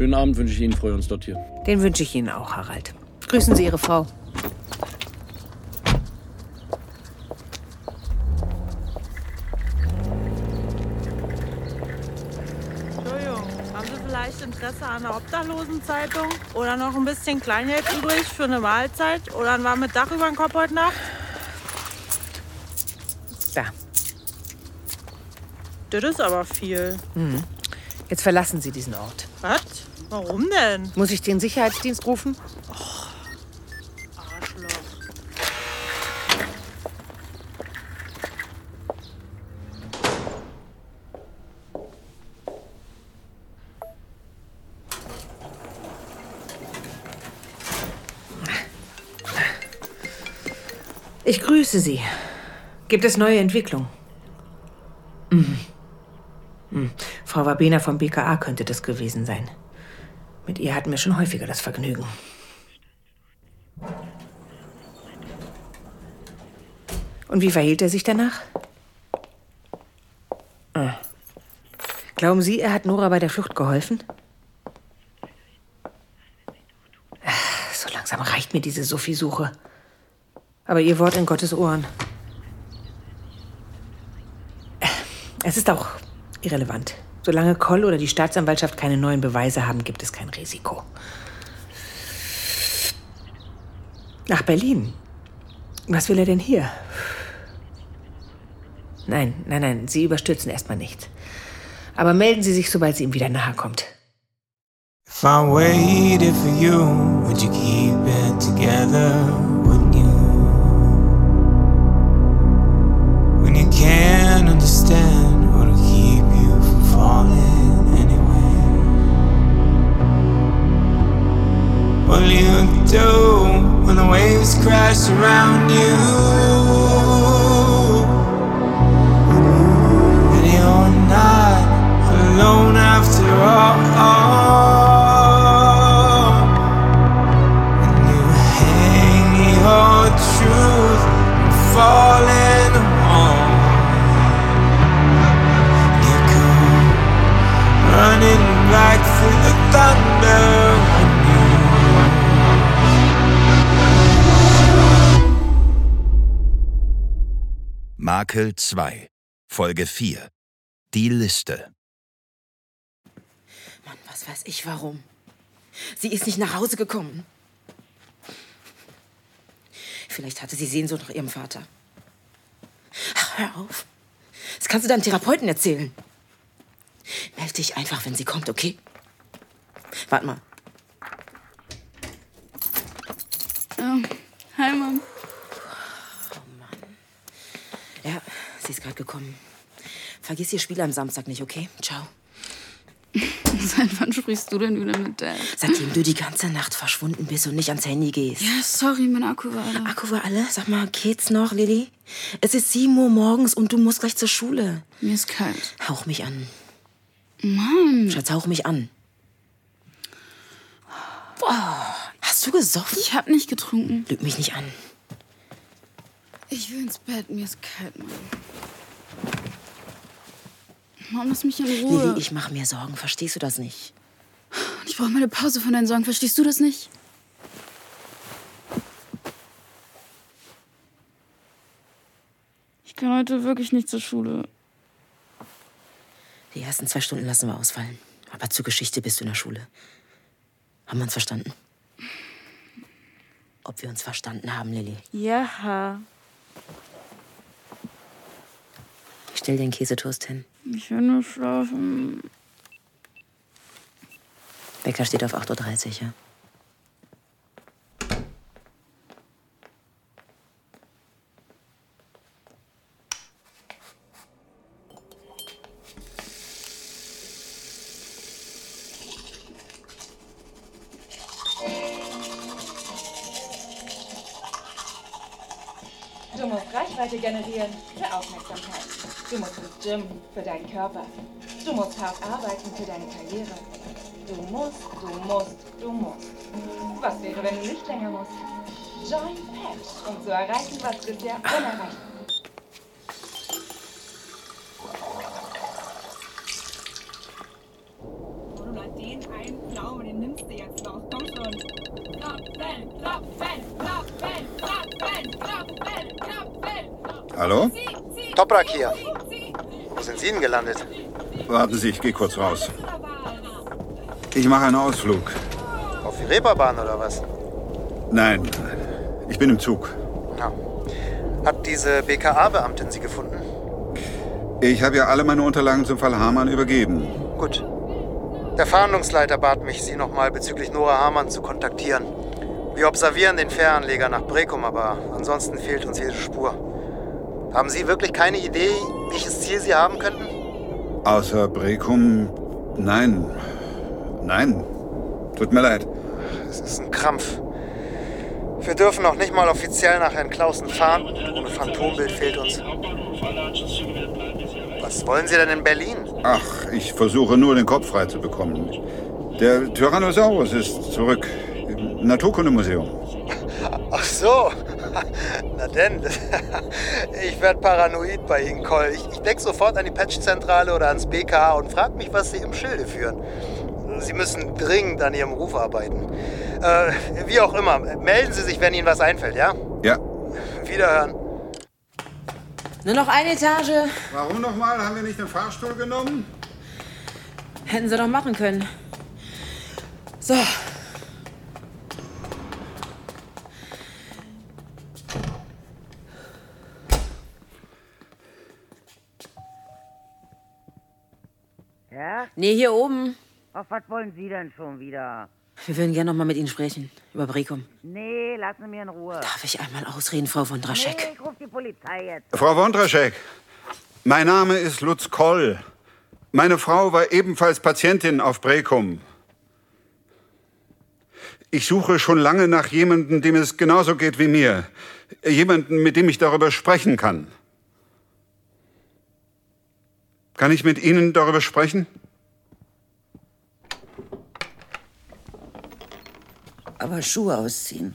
Schönen Abend wünsche ich Ihnen, freue uns dort hier. Den wünsche ich Ihnen auch, Harald. Grüßen Sie Ihre Frau. Entschuldigung, haben Sie vielleicht Interesse an einer Obdachlosenzeitung? Oder noch ein bisschen Kleingeld übrig für eine Mahlzeit? Oder ein warmes Dach über den Kopf heute Nacht? Da. Das ist aber viel. Mhm. Jetzt verlassen Sie diesen Ort. Was? Warum denn? Muss ich den Sicherheitsdienst rufen? Arschloch. Ich grüße Sie. Gibt es neue Entwicklungen? Mhm. Hm. Frau Wabena vom BKA könnte das gewesen sein. Mit ihr hatten wir schon häufiger das Vergnügen. Und wie verhielt er sich danach? Ah. Glauben Sie, er hat Nora bei der Flucht geholfen? Ah, So langsam reicht mir diese Sophie-Suche. Aber Ihr Wort in Gottes Ohren. Es ist auch irrelevant. Solange Koll oder die Staatsanwaltschaft keine neuen Beweise haben, gibt es kein Risiko. Nach Berlin. Was will er denn hier? Nein, nein, nein, Sie überstürzen erstmal nicht. Aber melden Sie sich, sobald sie ihm wieder nahe kommt. If I waited for you, would you keep it together? Do when the waves crash around you? And you're not alone after all. Makel 2, Folge 4. Die Liste. Mann, was weiß ich warum. Sie ist nicht nach Hause gekommen. Vielleicht hatte sie Sehnsucht nach ihrem Vater. Ach, hör auf. Das kannst du deinem Therapeuten erzählen. Meld dich einfach, wenn sie kommt, okay? Warte mal. Oh, hi, Mom. Ja, sie ist gerade gekommen. Vergiss ihr Spiel am Samstag nicht, okay? Ciao. Seit wann sprichst du denn wieder mit Dad? Seitdem du die ganze Nacht verschwunden bist und nicht ans Handy gehst. Ja, sorry, mein Akku war alle. Akku war alle? Sag mal, geht's noch, Lilly? Es ist 7 Uhr morgens und du musst gleich zur Schule. Mir ist kalt. Hauch mich an. Mann. Schatz, hauch mich an. Boah, hast du gesoffen? Ich hab nicht getrunken. Lüg mich nicht an. Ich will ins Bett, mir ist kalt, Mann. Mom, lass mich in Ruhe. Lilly, ich mache mir Sorgen. Verstehst du das nicht? Ich brauche meine Pause von deinen Sorgen. Verstehst du das nicht? Ich kann heute wirklich nicht zur Schule. Die ersten zwei Stunden lassen wir ausfallen. Aber zur Geschichte bist du in der Schule. Haben wir uns verstanden? Ob wir uns verstanden haben, Lilly? Ja. Ich stell den Käsetoast hin. Ich will nur schlafen. Wecker steht auf 8.30 Uhr, ja? Du musst Reichweite generieren für Aufmerksamkeit. Du musst ins Gym für deinen Körper. Du musst hart arbeiten für deine Karriere. Du musst, du musst, du musst. Was wäre, wenn du nicht länger musst? Join Patch, um zu erreichen, was bisher unerreicht Oder den einen blauen du jetzt noch. Komm schon. Klopfen, klopfen, klopfen, klopfen, klopfen, klopfen. Hallo? Toprak hier. Wo sind Sie denn gelandet? Warten Sie, ich gehe kurz raus. Ich mache einen Ausflug. Auf die Reeperbahn oder was? Nein, ich bin im Zug. Ja. Hat diese BKA-Beamtin Sie gefunden? Ich habe ja alle meine Unterlagen zum Fall Hamann übergeben. Gut. Der Fahndungsleiter bat mich, Sie nochmal bezüglich Nora Hamann zu kontaktieren. Wir observieren den Fähranleger nach Brekum, aber ansonsten fehlt uns jede Spur. Haben Sie wirklich keine Idee, welches Ziel Sie haben könnten? Außer Brekum, nein. Nein. Tut mir leid. Es ist ein Krampf. Wir dürfen noch nicht mal offiziell nach Herrn Clausen fahren. Ohne Phantombild fehlt uns. Was wollen Sie denn in Berlin? Ach, ich versuche nur, den Kopf frei zu bekommen. Der Tyrannosaurus ist zurück im Naturkundemuseum. Ach so. Na denn, ich werde paranoid bei Ihnen, Cole. Ich, ich denke sofort an die Patchzentrale oder ans BKA und frage mich, was Sie im Schilde führen. Sie müssen dringend an Ihrem Ruf arbeiten. Äh, wie auch immer, melden Sie sich, wenn Ihnen was einfällt, ja? Ja. Wiederhören. Nur noch eine Etage. Warum nochmal? Haben wir nicht den Fahrstuhl genommen? Hätten sie doch machen können. So. Nee, hier oben. Ach, was wollen Sie denn schon wieder? Wir würden gerne noch mal mit Ihnen sprechen. Über Brekum. Nee, lassen Sie mir in Ruhe. Darf ich einmal ausreden, Frau von Draschek? Nee, ich ruf die Polizei jetzt. Frau Wondraschek, mein Name ist Lutz Koll. Meine Frau war ebenfalls Patientin auf Brekum. Ich suche schon lange nach jemandem, dem es genauso geht wie mir. Jemanden, mit dem ich darüber sprechen kann. Kann ich mit Ihnen darüber sprechen? Aber Schuhe ausziehen.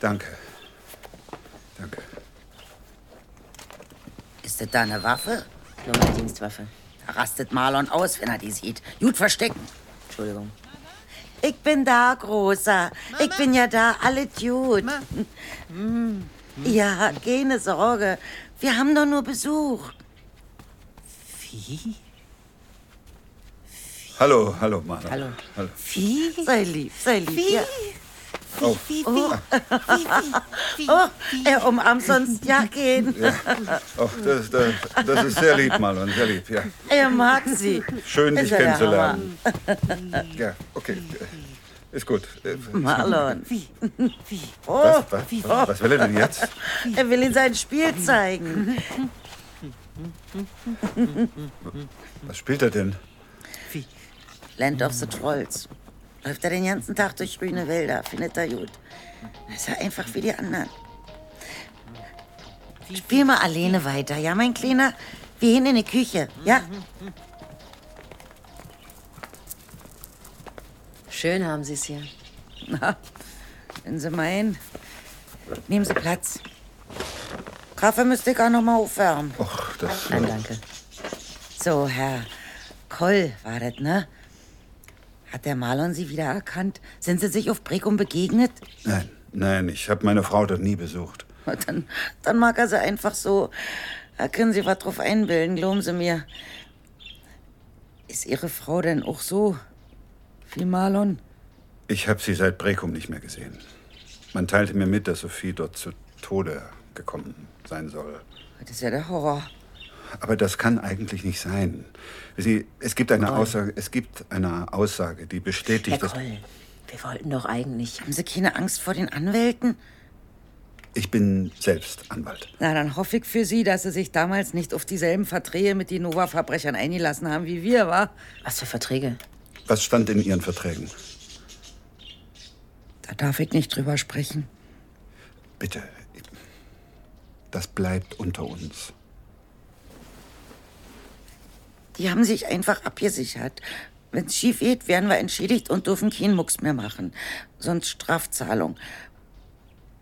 Danke. Danke. Ist das da eine Waffe? Nur meine Dienstwaffe. Da rastet Marlon aus, wenn er die sieht. Gut verstecken. Entschuldigung. Ich bin da, Großer. Ich bin ja da, alles gut. Ja, keine Sorge. Wir haben doch nur Besuch. Wie? Hallo, hallo, Marlon. Hallo. hallo. Wie? Sei lieb, sei lieb. Wie? Ja. Oh, Oh, oh er umarmt sonst ja gehen. ja. oh das, das, das ist sehr lieb, Marlon, sehr lieb, ja. Er mag sie. Schön, dich er kennenzulernen. Ja, okay. Ist gut. Marlon. Oh, Was, was, was, was will er denn jetzt? er will ihm sein Spiel zeigen. Was spielt er denn? Land of the Trolls. Läuft er den ganzen Tag durch grüne Wälder, findet er gut. Ist er einfach wie die anderen. Spiel mal alleine weiter, ja, mein Kleiner? Wir gehen in die Küche, ja? Schön haben Sie es hier. Na, wenn Sie meinen. Nehmen Sie Platz. Kaffee müsste ich auch noch mal aufwärmen. Och, das. Nein, danke. So, Herr Koll war das, ne? Hat der Marlon Sie wieder erkannt? Sind Sie sich auf Brekum begegnet? Nein, nein, ich habe meine Frau dort nie besucht. Dann, dann mag er sie einfach so. Da können Sie was drauf einbilden, glauben Sie mir. Ist Ihre Frau denn auch so wie Marlon? Ich habe sie seit Brekum nicht mehr gesehen. Man teilte mir mit, dass Sophie dort zu Tode gekommen sein soll. Das ist ja der Horror. Aber das kann eigentlich nicht sein. Sie, es gibt eine Aussage, es gibt eine Aussage, die Herr bestätigt, dass Kroll, wir wollten doch eigentlich. Haben Sie keine Angst vor den Anwälten? ich bin selbst Anwalt. Na, dann hoffe ich für Sie, dass Sie sich damals nicht auf dieselben Verträge mit den Nova-Verbrechern eingelassen haben wie wir, wa? Was für Verträge? Was stand in Ihren Verträgen? Da darf ich nicht drüber sprechen. Bitte, das bleibt unter uns. Die haben sich einfach abgesichert. Wenn's schief geht, werden wir entschädigt und dürfen keinen Mucks mehr machen. Sonst Strafzahlung.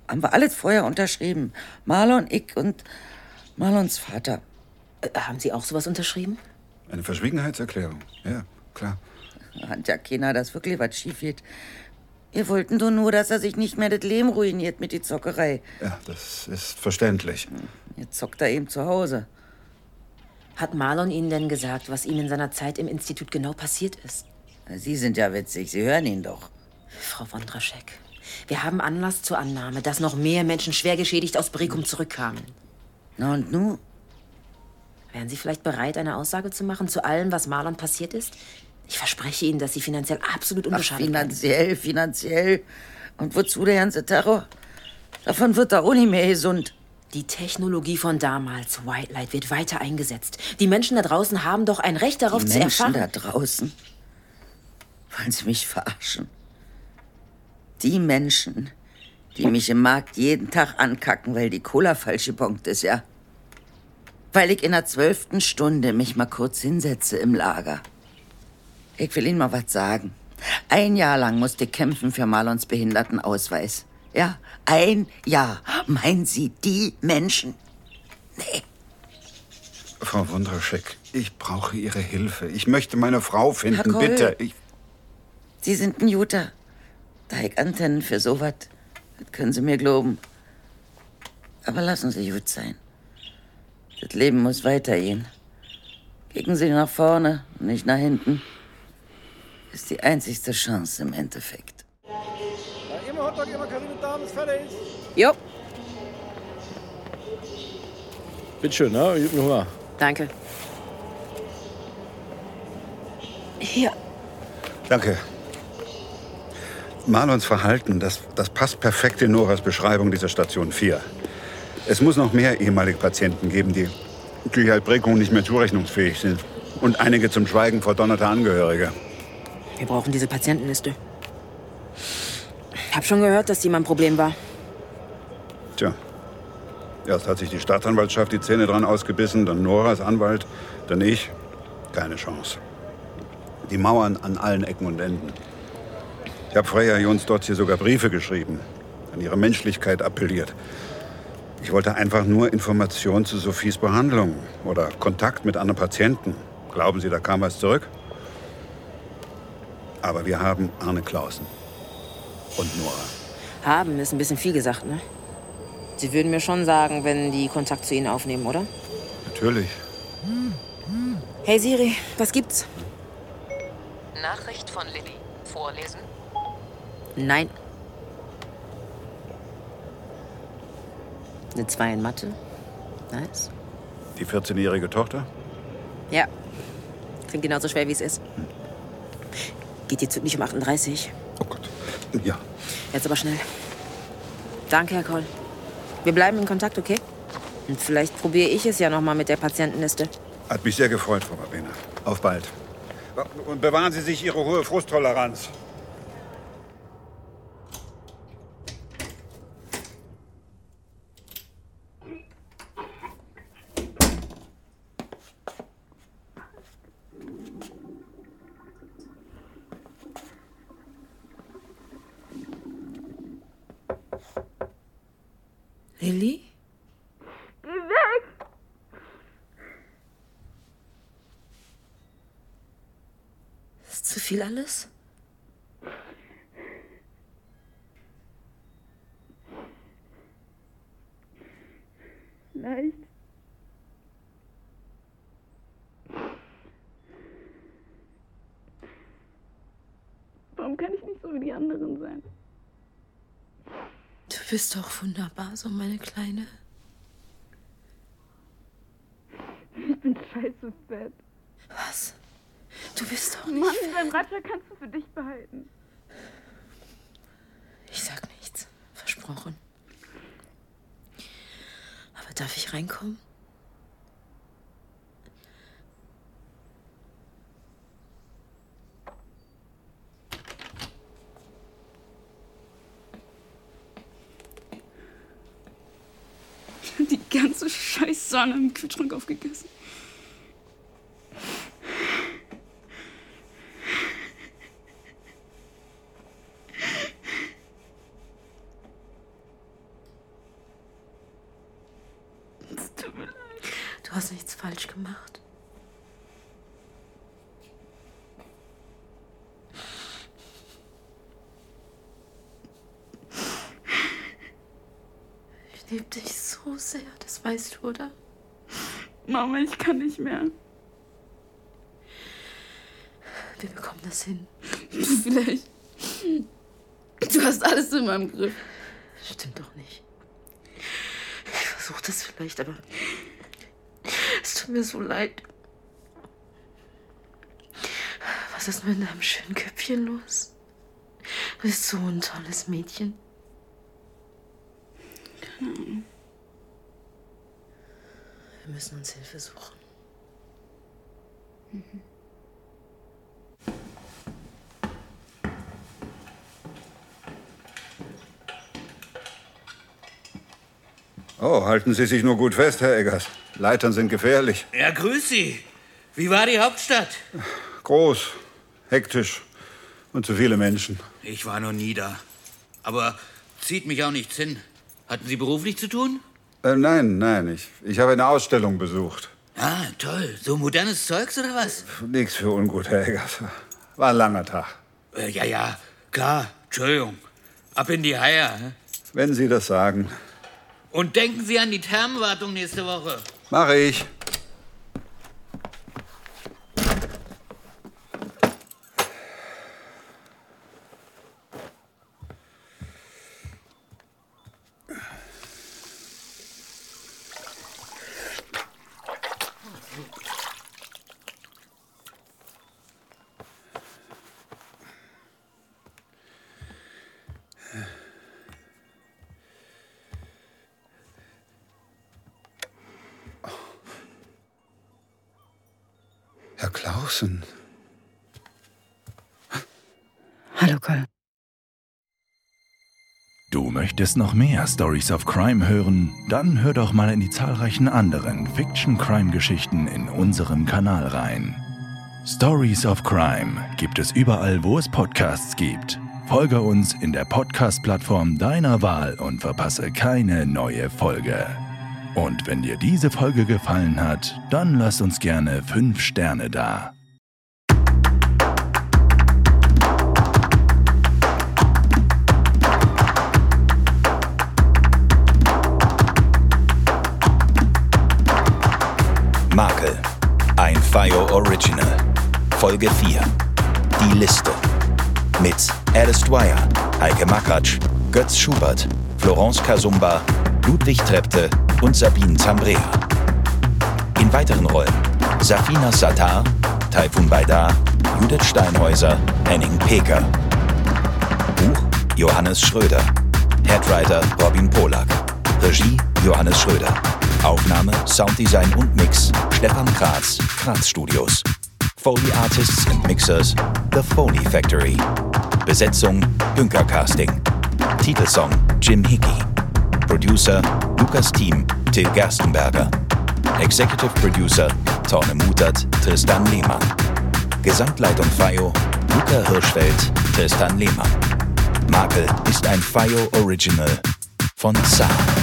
Haben wir alles vorher unterschrieben. Marlon, ich und Marlons Vater. Äh, haben Sie auch sowas unterschrieben? Eine Verschwiegenheitserklärung, ja, klar. Hat ja keiner, dass wirklich was schief geht. Wir wollten doch nur, dass er sich nicht mehr das Leben ruiniert mit die Zockerei. Ja, das ist verständlich. Jetzt zockt er eben zu Hause. Hat Marlon Ihnen denn gesagt, was ihm in seiner Zeit im Institut genau passiert ist? Sie sind ja witzig, Sie hören ihn doch. Frau Wondraschek, wir haben Anlass zur Annahme, dass noch mehr Menschen schwer geschädigt aus Brekum zurückkamen. Na und nu? Wären Sie vielleicht bereit, eine Aussage zu machen zu allem, was Marlon passiert ist? Ich verspreche Ihnen, dass Sie finanziell absolut Ach, unbeschadet bleiben. finanziell, finanziell. Und wozu der ganze Terror? Davon wird er auch nicht mehr gesund. Die Technologie von damals, White Light, wird weiter eingesetzt. Die Menschen da draußen haben doch ein Recht darauf Die zu Menschen erfahren. da draußen. Wollen Sie mich verarschen? Die Menschen, die mich im Markt jeden Tag ankacken, weil die Cola falsch gebongt ist, ja? Weil ich in der zwölften Stunde mich mal kurz hinsetze im Lager. Ich will Ihnen mal was sagen. Ein Jahr lang musste ich kämpfen für Marlons Behindertenausweis. Ja, ein Jahr. Meinen Sie die Menschen? Frau Wondraschek, ich brauche Ihre Hilfe. Ich möchte meine Frau finden, Herr Koll. bitte. Ich, Sie sind ein Juter. Da ich Antennen für sowas. Das können Sie mir glauben. Aber lassen Sie gut sein. Das Leben muss weitergehen. Kicken Sie nach vorne nicht nach hinten. Ist die einzigste Chance im Endeffekt. Hotdog, immer Karin und Damen, ist fertig. Jo, Bitte schön, ne? Ich hab Hunger. danke. Hier. danke. Marlons Verhalten, das, das passt perfekt in Noras Beschreibung dieser Station 4. Es muss noch mehr ehemalige Patienten geben, die, halt Brekum nicht mehr zurechnungsfähig sind. Und einige zum Schweigen verdonnerte Angehörige. Wir brauchen diese Patientenliste. Hab schon gehört, dass die mal ein Problem war. Tja, erst hat sich die Staatsanwaltschaft die Zähne dran ausgebissen, dann Noras Anwalt, dann ich. Keine Chance. Die Mauern an allen Ecken und Enden. Ich habe Freya Jons dort hier sogar Briefe geschrieben, an ihre Menschlichkeit appelliert. Ich wollte einfach nur Informationen zu Sophies Behandlung oder Kontakt mit anderen Patienten. Glauben Sie, da kam was zurück? Aber wir haben Arne Clausen und Nora. Haben ist ein bisschen viel gesagt, ne? Sie würden mir schon sagen, wenn die Kontakt zu Ihnen aufnehmen, oder? Natürlich. Hey Siri, was gibt's? Nachricht von Lilly. Vorlesen. Nein. Eine 2 in Mathe. Nice. Die 14-jährige Tochter? Ja. Klingt genauso schwer, wie es ist. Geht die Zug nicht um 38? Ja. Jetzt aber schnell. Danke, Herr Koll. Wir bleiben in Kontakt, okay? Und vielleicht probiere ich es ja noch mal mit der Patientenliste. Hat mich sehr gefreut, Frau Rabena. Auf bald. Und bewahren Sie sich Ihre hohe Frusttoleranz. Lilly? Geh weg! Ist zu viel alles? Vielleicht. Warum kann ich nicht so wie die anderen sein? Du bist doch wunderbar, so meine Kleine. Ich bin scheiße fett. Was? Du bist doch Mann, dein Ratscher kannst du für dich behalten. Ich sag nichts. Versprochen. Aber darf ich reinkommen? Ganze Scheißsahne im Kühlschrank aufgegessen. Es tut mir leid. Du hast nichts falsch gemacht. Ich liebe dich so sehr, das weißt du, oder? Mama, ich kann nicht mehr. Wir bekommen das hin. Vielleicht. Du hast alles in meinem Griff. Stimmt doch nicht. Ich versuche das vielleicht, aber es tut mir so leid. Was ist mit deinem schönen Köpfchen los? Du bist so ein tolles Mädchen. Keine Ahnung. Wir müssen uns Hilfe suchen. Oh, halten Sie sich nur gut fest, Herr Eggers. Leitern sind gefährlich. Ja, grüß Sie. Wie war die Hauptstadt? Groß, hektisch und zu viele Menschen. Ich war noch nie da. Aber zieht mich auch nichts hin. Hatten Sie beruflich zu tun? Äh, nein, nein, ich, ich habe eine Ausstellung besucht. Ah, toll. So modernes Zeugs oder was? Nichts für ungut, Herr Eggers. War ein langer Tag. Äh, ja, ja, klar. Entschuldigung. Ab in die Haier. hä? Wenn Sie das sagen. Und denken Sie an die Thermenwartung nächste Woche. Mache ich. Herr Clausen. Hallo, Cole. Du möchtest noch mehr Stories of Crime hören? Dann hör doch mal in die zahlreichen anderen Fiction-Crime-Geschichten in unserem Kanal rein. Stories of Crime gibt es überall, wo es Podcasts gibt. Folge uns in der Podcast-Plattform deiner Wahl und verpasse keine neue Folge. Und wenn dir diese Folge gefallen hat, dann lass uns gerne 5 Sterne da. Makel. Ein FIO Original. Folge 4. Die Liste. Mit Alice Dwyer, Heike Makatsch, Götz Schubert, Florence Kasumba, Ludwig Trepte und Sabine Zambrea. In weiteren Rollen Safina Sattar, Taifun Baidar, Judith Steinhäuser, Henning Peker. Buch Johannes Schröder. Headwriter Robin Polak. Regie Johannes Schröder. Aufnahme, Sounddesign und Mix Stefan Kratz, Kratz Studios. Foley Artists and Mixers The Foley Factory. Besetzung Dünker Casting. Titelsong Jim Hickey. Producer Lukas Thiem, Till Gerstenberger. Executive Producer Torne Mutert, Tristan Lehmann. Gesamtleitung FIO Luca Hirschfeld, Tristan Lehmann. Makel ist ein FIO Original von Saar.